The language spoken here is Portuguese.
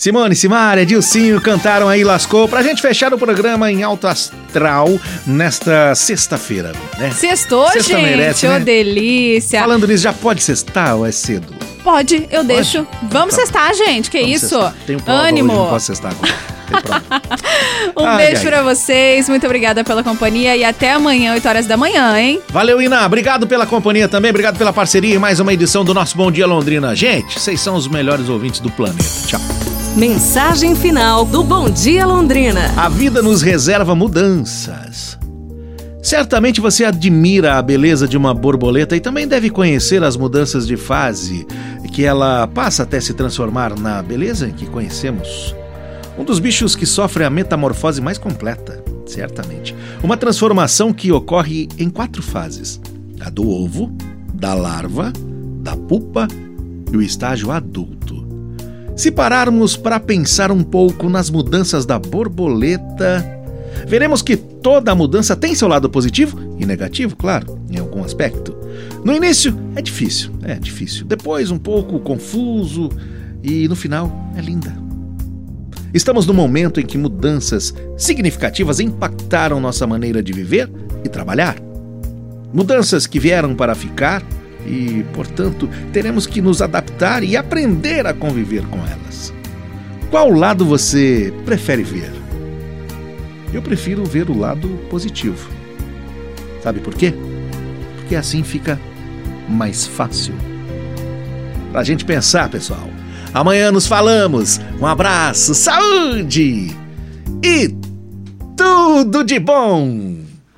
Simone, Simária, Dilcinho cantaram aí Lascou pra gente fechar o programa em alto astral nesta sexta-feira, né? Sextou, Sexta gente. merece, Ô, né? delícia. Falando nisso, já pode sextar ou é cedo? Pode, eu deixo. Vamos Tá. cestar, gente. Que Vamos isso? sextar. Tenho prova Ânimo. hoje, não posso sextar agora. Tem prova. Um Ai, beijo ai. pra vocês. Muito obrigada pela companhia e até amanhã, 8 horas da manhã, hein? Valeu, Ina. Obrigado pela companhia também. Obrigado pela parceria em mais uma edição do nosso Bom Dia Londrina. Gente, vocês são os melhores ouvintes do planeta. Tchau. Mensagem final do Bom Dia Londrina. A vida nos reserva mudanças. Certamente você admira a beleza de uma borboleta e também deve conhecer as mudanças de fase que ela passa até se transformar na beleza que conhecemos. Um dos bichos que sofre a metamorfose mais completa, certamente. Uma transformação que ocorre em quatro fases: a do ovo, da larva, da pupa e o estágio adulto. Se pararmos para pensar um pouco nas mudanças da borboleta, veremos que toda mudança tem seu lado positivo e negativo, claro, em algum aspecto. No início é difícil, é difícil. Depois um pouco confuso e no final é linda. Estamos num momento em que mudanças significativas impactaram nossa maneira de viver e trabalhar. Mudanças que vieram para ficar e, portanto, teremos que nos adaptar e aprender a conviver com elas. Qual lado você prefere ver? Eu prefiro ver o lado positivo. Sabe por quê? Porque assim fica mais fácil. Pra gente pensar, pessoal. Amanhã nos falamos. Um abraço, saúde e tudo de bom!